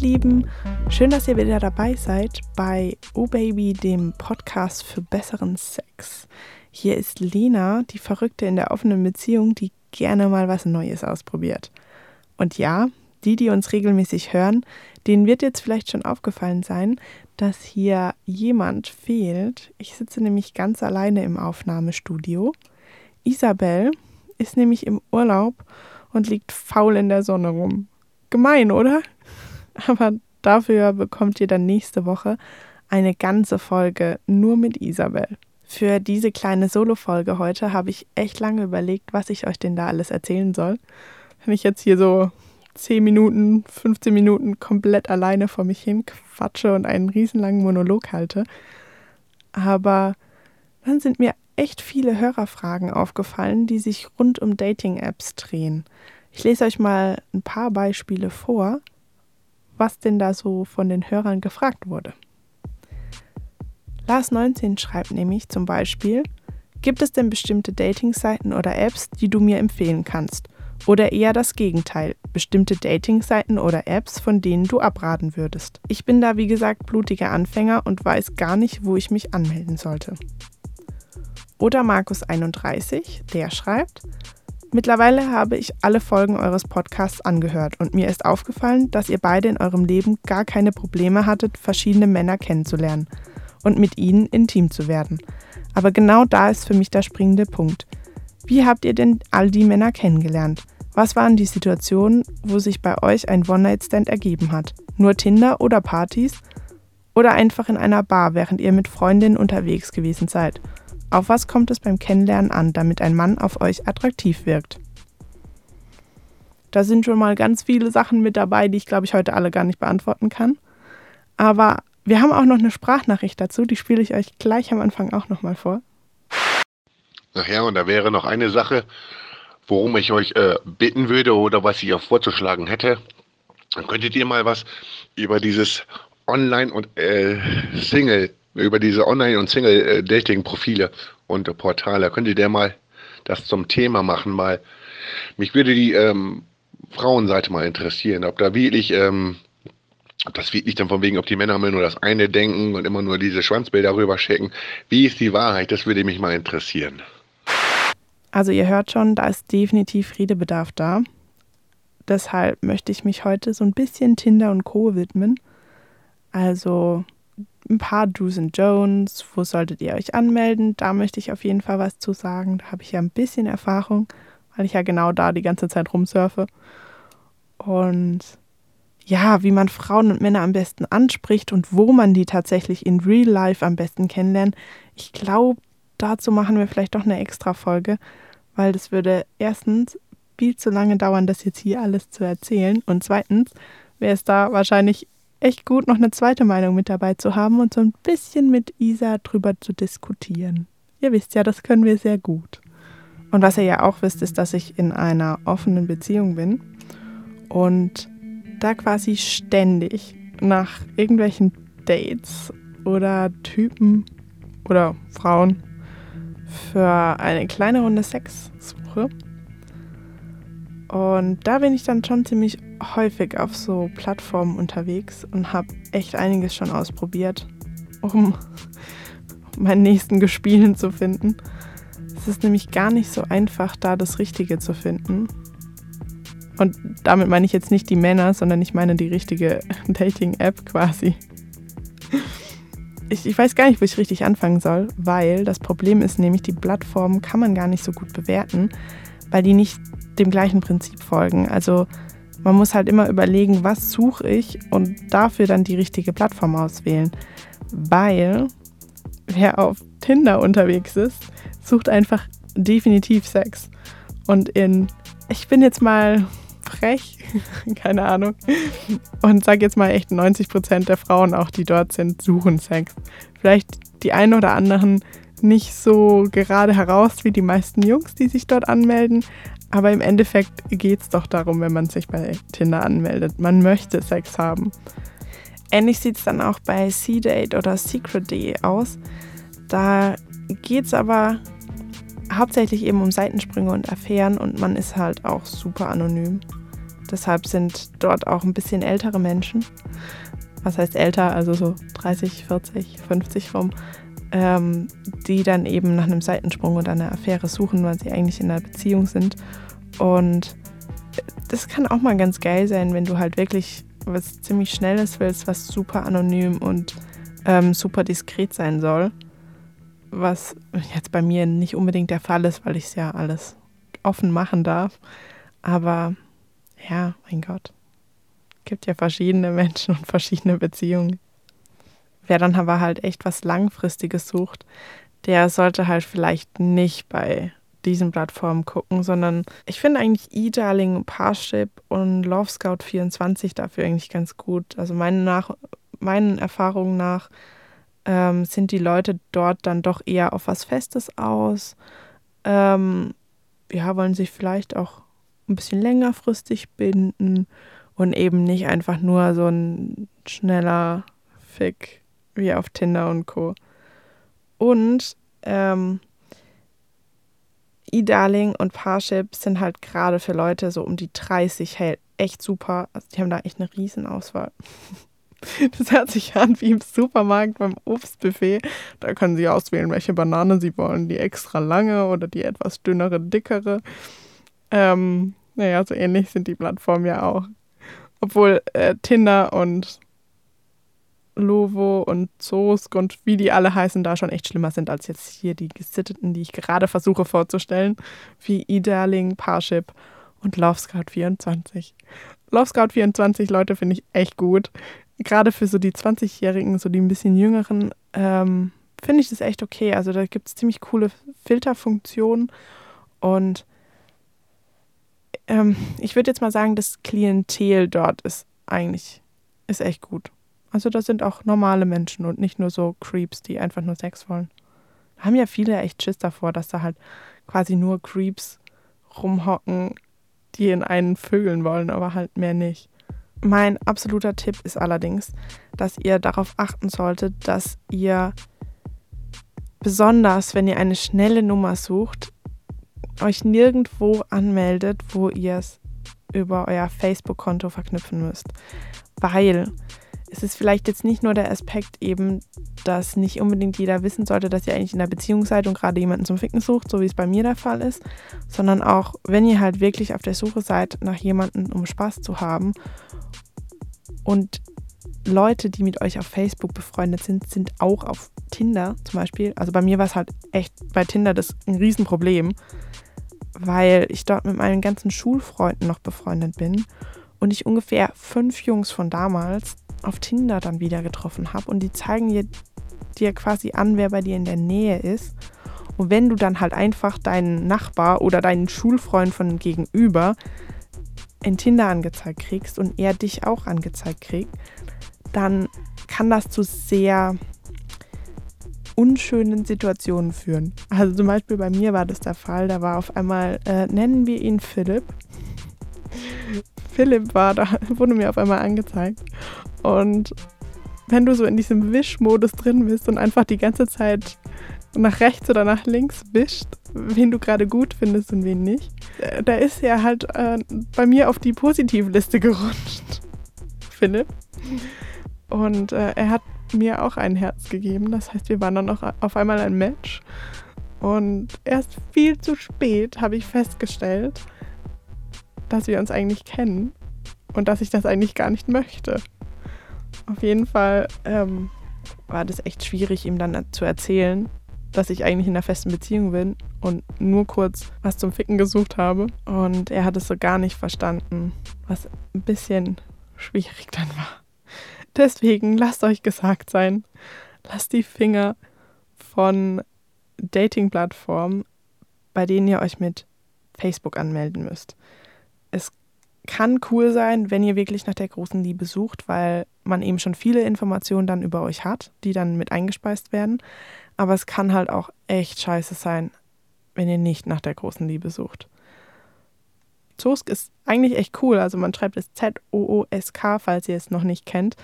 Lieben, schön, dass ihr wieder dabei seid bei Oh Baby, dem Podcast für besseren Sex. Hier ist Lena, die Verrückte in der offenen Beziehung, die gerne mal was Neues ausprobiert. Und ja, die, die uns regelmäßig hören, denen wird jetzt vielleicht schon aufgefallen sein, dass hier jemand fehlt. Ich sitze nämlich ganz alleine im Aufnahmestudio. Isabel ist nämlich im Urlaub und liegt faul in der Sonne rum. Gemein, oder? Aber dafür bekommt ihr dann nächste Woche eine ganze Folge nur mit Isabel. Für diese kleine Solo-Folge heute habe ich echt lange überlegt, was ich euch denn da alles erzählen soll. Wenn ich jetzt hier so 10 Minuten, 15 Minuten komplett alleine vor mich hin quatsche und einen riesenlangen Monolog halte. Aber dann sind mir echt viele Hörerfragen aufgefallen, die sich rund um Dating-Apps drehen. Ich lese euch mal ein paar Beispiele vor, was denn da so von den Hörern gefragt wurde. Lars19 schreibt nämlich zum Beispiel, gibt es denn bestimmte Dating-Seiten oder Apps, die du mir empfehlen kannst? Oder eher das Gegenteil, bestimmte Dating-Seiten oder Apps, von denen du abraten würdest. Ich bin da wie gesagt blutiger Anfänger und weiß gar nicht, wo ich mich anmelden sollte. Oder Markus31, der schreibt, Mittlerweile habe ich alle Folgen eures Podcasts angehört und mir ist aufgefallen, dass ihr beide in eurem Leben gar keine Probleme hattet, verschiedene Männer kennenzulernen und mit ihnen intim zu werden. Aber genau da ist für mich der springende Punkt. Wie habt ihr denn all die Männer kennengelernt? Was waren die Situationen, wo sich bei euch ein One-Night-Stand ergeben hat? Nur Tinder oder Partys? Oder einfach in einer Bar, während ihr mit Freundinnen unterwegs gewesen seid? Auf was kommt es beim Kennenlernen an, damit ein Mann auf euch attraktiv wirkt? Da sind schon mal ganz viele Sachen mit dabei, die ich glaube ich heute alle gar nicht beantworten kann. Aber wir haben auch noch eine Sprachnachricht dazu, die spiele ich euch gleich am Anfang auch nochmal vor. Ach ja, und da wäre noch eine Sache, worum ich euch äh, bitten würde oder was ich auch vorzuschlagen hätte. Dann könntet ihr mal was über dieses Online- und äh, Single über diese Online- und Single-Dating-Profile und Portale. Könnt ihr der mal das zum Thema machen? Mal, mich würde die ähm, Frauenseite mal interessieren, ob da wirklich, ähm, ob das wirklich dann von wegen, ob die Männer immer nur das eine denken und immer nur diese Schwanzbilder rüber schicken. Wie ist die Wahrheit? Das würde mich mal interessieren. Also ihr hört schon, da ist definitiv Redebedarf da. Deshalb möchte ich mich heute so ein bisschen Tinder und Co. widmen. Also ein paar Do's and Jones, wo solltet ihr euch anmelden? Da möchte ich auf jeden Fall was zu sagen. Da habe ich ja ein bisschen Erfahrung, weil ich ja genau da die ganze Zeit rumsurfe. Und ja, wie man Frauen und Männer am besten anspricht und wo man die tatsächlich in Real Life am besten kennenlernt. Ich glaube, dazu machen wir vielleicht doch eine extra Folge, weil das würde erstens viel zu lange dauern, das jetzt hier alles zu erzählen. Und zweitens wäre es da wahrscheinlich echt gut, noch eine zweite Meinung mit dabei zu haben und so ein bisschen mit Isa drüber zu diskutieren. Ihr wisst ja, das können wir sehr gut. Und was ihr ja auch wisst, ist, dass ich in einer offenen Beziehung bin und da quasi ständig nach irgendwelchen Dates oder Typen oder Frauen für eine kleine Runde Sex suche. Und da bin ich dann schon ziemlich häufig auf so Plattformen unterwegs und habe echt einiges schon ausprobiert, um meinen nächsten Gespielen zu finden. Es ist nämlich gar nicht so einfach, da das Richtige zu finden. Und damit meine ich jetzt nicht die Männer, sondern ich meine die richtige Dating-App quasi. Ich, ich, weiß gar nicht, wo ich richtig anfangen soll, weil das Problem ist nämlich, die Plattformen kann man gar nicht so gut bewerten, weil die nicht dem gleichen Prinzip folgen. Also man muss halt immer überlegen, was suche ich und dafür dann die richtige Plattform auswählen. Weil wer auf Tinder unterwegs ist, sucht einfach definitiv Sex. Und in, ich bin jetzt mal frech, keine Ahnung, und sage jetzt mal echt 90 Prozent der Frauen auch, die dort sind, suchen Sex. Vielleicht die einen oder anderen nicht so gerade heraus wie die meisten Jungs, die sich dort anmelden, aber im Endeffekt geht es doch darum, wenn man sich bei Tinder anmeldet. Man möchte Sex haben. Ähnlich sieht es dann auch bei C-Date oder Secret.de aus. Da geht es aber hauptsächlich eben um Seitensprünge und Affären und man ist halt auch super anonym. deshalb sind dort auch ein bisschen ältere Menschen. Was heißt älter? Also so 30, 40, 50 rum. Ähm, die dann eben nach einem Seitensprung oder einer Affäre suchen, weil sie eigentlich in einer Beziehung sind. Und das kann auch mal ganz geil sein, wenn du halt wirklich was ziemlich Schnelles willst, was super anonym und ähm, super diskret sein soll. Was jetzt bei mir nicht unbedingt der Fall ist, weil ich es ja alles offen machen darf. Aber ja, mein Gott. Gibt ja verschiedene Menschen und verschiedene Beziehungen. Wer dann aber halt echt was Langfristiges sucht, der sollte halt vielleicht nicht bei diesen Plattformen gucken, sondern ich finde eigentlich eDarling, Parship und Love Scout 24 dafür eigentlich ganz gut. Also meine nach, meinen Erfahrungen nach ähm, sind die Leute dort dann doch eher auf was Festes aus. Ähm, ja, wollen sich vielleicht auch ein bisschen längerfristig binden und eben nicht einfach nur so ein schneller Fick wie auf Tinder und Co. Und ähm, E-Darling und Parship sind halt gerade für Leute so um die 30 halt echt super. Also die haben da echt eine Riesenauswahl. Das hört sich an wie im Supermarkt beim Obstbuffet. Da können Sie auswählen, welche Banane Sie wollen. Die extra lange oder die etwas dünnere, dickere. Ähm, naja, so ähnlich sind die Plattformen ja auch. Obwohl äh, Tinder und Lovo und Zosk und wie die alle heißen, da schon echt schlimmer sind als jetzt hier die gesitteten, die ich gerade versuche vorzustellen, wie eDarling, Parship und Love Scout 24. Love Scout 24, Leute, finde ich echt gut. Gerade für so die 20-Jährigen, so die ein bisschen jüngeren, ähm, finde ich das echt okay. Also da gibt es ziemlich coole Filterfunktionen und ähm, ich würde jetzt mal sagen, das Klientel dort ist eigentlich ist echt gut. Also das sind auch normale Menschen und nicht nur so Creeps, die einfach nur Sex wollen. Da haben ja viele echt Schiss davor, dass da halt quasi nur Creeps rumhocken, die in einen vögeln wollen, aber halt mehr nicht. Mein absoluter Tipp ist allerdings, dass ihr darauf achten solltet, dass ihr besonders, wenn ihr eine schnelle Nummer sucht, euch nirgendwo anmeldet, wo ihr es über euer Facebook-Konto verknüpfen müsst. Weil es ist vielleicht jetzt nicht nur der Aspekt eben, dass nicht unbedingt jeder wissen sollte, dass ihr eigentlich in einer Beziehung seid und gerade jemanden zum Ficken sucht, so wie es bei mir der Fall ist, sondern auch, wenn ihr halt wirklich auf der Suche seid nach jemandem, um Spaß zu haben und Leute, die mit euch auf Facebook befreundet sind, sind auch auf Tinder zum Beispiel. Also bei mir war es halt echt bei Tinder das ein Riesenproblem, weil ich dort mit meinen ganzen Schulfreunden noch befreundet bin und ich ungefähr fünf Jungs von damals auf Tinder dann wieder getroffen habe und die zeigen dir, dir quasi an, wer bei dir in der Nähe ist. Und wenn du dann halt einfach deinen Nachbar oder deinen Schulfreund von gegenüber in Tinder angezeigt kriegst und er dich auch angezeigt kriegt, dann kann das zu sehr unschönen Situationen führen. Also zum Beispiel bei mir war das der Fall, da war auf einmal, äh, nennen wir ihn Philipp. Philipp war da, wurde mir auf einmal angezeigt. Und wenn du so in diesem Wischmodus drin bist und einfach die ganze Zeit nach rechts oder nach links wischt, wen du gerade gut findest und wen nicht, äh, da ist er halt äh, bei mir auf die Positivliste gerutscht. Philipp. Und äh, er hat mir auch ein Herz gegeben. Das heißt, wir waren dann noch auf einmal ein Match. Und erst viel zu spät habe ich festgestellt, dass wir uns eigentlich kennen und dass ich das eigentlich gar nicht möchte. Auf jeden Fall ähm, war das echt schwierig, ihm dann zu erzählen, dass ich eigentlich in einer festen Beziehung bin und nur kurz was zum Ficken gesucht habe. Und er hat es so gar nicht verstanden, was ein bisschen schwierig dann war. Deswegen lasst euch gesagt sein, lasst die Finger von Dating-Plattformen, bei denen ihr euch mit Facebook anmelden müsst. Es kann cool sein, wenn ihr wirklich nach der großen Liebe sucht, weil man eben schon viele Informationen dann über euch hat, die dann mit eingespeist werden. Aber es kann halt auch echt scheiße sein, wenn ihr nicht nach der großen Liebe sucht. Zosk ist eigentlich echt cool. Also man schreibt es Z-O-O-S-K, falls ihr es noch nicht kennt.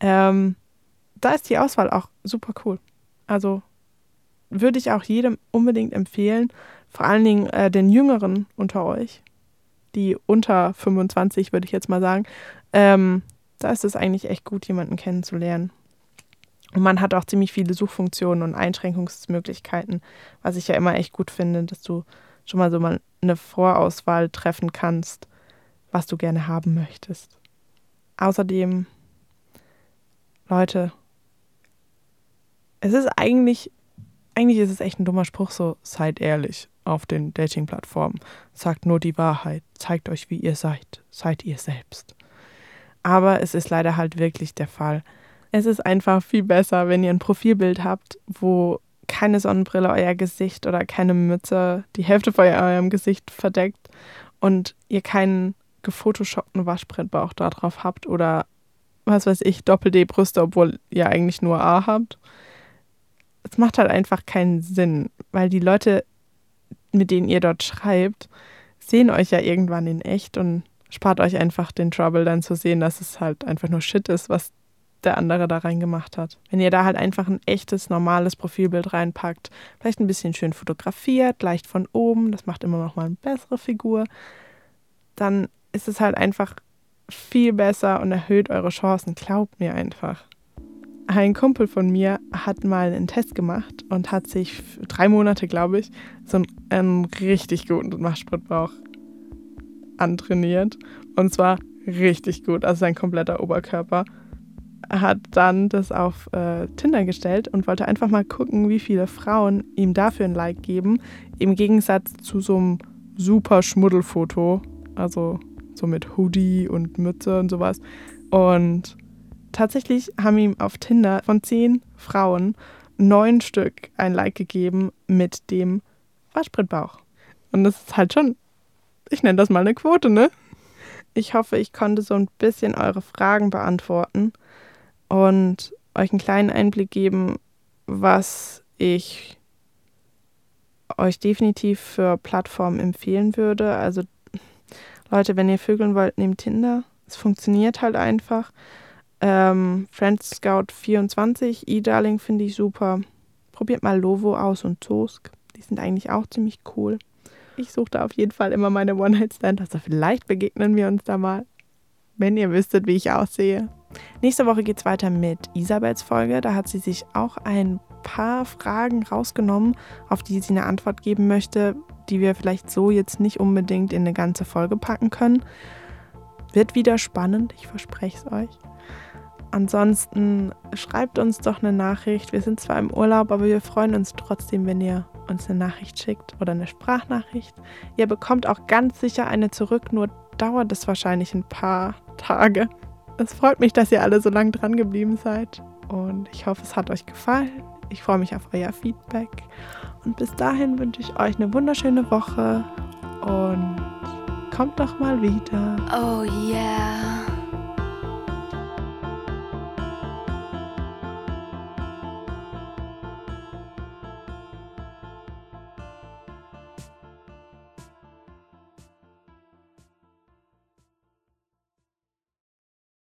Ähm, da ist die Auswahl auch super cool. Also würde ich auch jedem unbedingt empfehlen, vor allen Dingen äh, den Jüngeren unter euch, die unter 25, würde ich jetzt mal sagen, ähm, da ist es eigentlich echt gut, jemanden kennenzulernen. Und man hat auch ziemlich viele Suchfunktionen und Einschränkungsmöglichkeiten, was ich ja immer echt gut finde, dass du schon mal so mal eine Vorauswahl treffen kannst, was du gerne haben möchtest. Außerdem, Leute, es ist eigentlich, eigentlich ist es echt ein dummer Spruch, so seid ehrlich auf den Dating-Plattformen. Sagt nur die Wahrheit, zeigt euch, wie ihr seid, seid ihr selbst. Aber es ist leider halt wirklich der Fall. Es ist einfach viel besser, wenn ihr ein Profilbild habt, wo keine Sonnenbrille euer Gesicht oder keine Mütze die Hälfte von eurem Gesicht verdeckt und ihr keinen gefotoshoppten Waschbrettbauch da drauf habt oder was weiß ich, Doppel-D-Brüste, obwohl ihr eigentlich nur A habt. Es macht halt einfach keinen Sinn, weil die Leute, mit denen ihr dort schreibt, sehen euch ja irgendwann in echt und spart euch einfach den Trouble dann zu sehen, dass es halt einfach nur Shit ist, was der andere da reingemacht hat. Wenn ihr da halt einfach ein echtes, normales Profilbild reinpackt, vielleicht ein bisschen schön fotografiert, leicht von oben, das macht immer noch mal eine bessere Figur, dann ist es halt einfach viel besser und erhöht eure Chancen. Glaubt mir einfach. Ein Kumpel von mir hat mal einen Test gemacht und hat sich drei Monate, glaube ich, so einen, einen richtig guten Waschbrettbauch antrainiert. Und zwar richtig gut, also sein kompletter Oberkörper. Hat dann das auf äh, Tinder gestellt und wollte einfach mal gucken, wie viele Frauen ihm dafür ein Like geben. Im Gegensatz zu so einem super Schmuddelfoto. Also so mit Hoodie und Mütze und sowas. Und tatsächlich haben ihm auf Tinder von zehn Frauen neun Stück ein Like gegeben mit dem Waschbrettbauch. Und das ist halt schon, ich nenne das mal eine Quote, ne? Ich hoffe, ich konnte so ein bisschen eure Fragen beantworten und euch einen kleinen Einblick geben, was ich euch definitiv für Plattformen empfehlen würde. Also Leute, wenn ihr vögeln wollt, nehmt Tinder. Es funktioniert halt einfach. Ähm, Friends Scout 24, E-Darling finde ich super. Probiert mal Lovo aus und Tosk. Die sind eigentlich auch ziemlich cool. Ich suche da auf jeden Fall immer meine One-Night-Stand. Also vielleicht begegnen wir uns da mal, wenn ihr wüsstet, wie ich aussehe. Nächste Woche geht es weiter mit Isabels Folge. Da hat sie sich auch ein paar Fragen rausgenommen, auf die sie eine Antwort geben möchte, die wir vielleicht so jetzt nicht unbedingt in eine ganze Folge packen können. Wird wieder spannend, ich verspreche es euch. Ansonsten schreibt uns doch eine Nachricht. Wir sind zwar im Urlaub, aber wir freuen uns trotzdem, wenn ihr uns eine Nachricht schickt oder eine Sprachnachricht. Ihr bekommt auch ganz sicher eine zurück, nur dauert es wahrscheinlich ein paar Tage. Es freut mich, dass ihr alle so lange dran geblieben seid und ich hoffe, es hat euch gefallen. Ich freue mich auf euer Feedback. Und bis dahin wünsche ich euch eine wunderschöne Woche und kommt doch mal wieder. Oh yeah.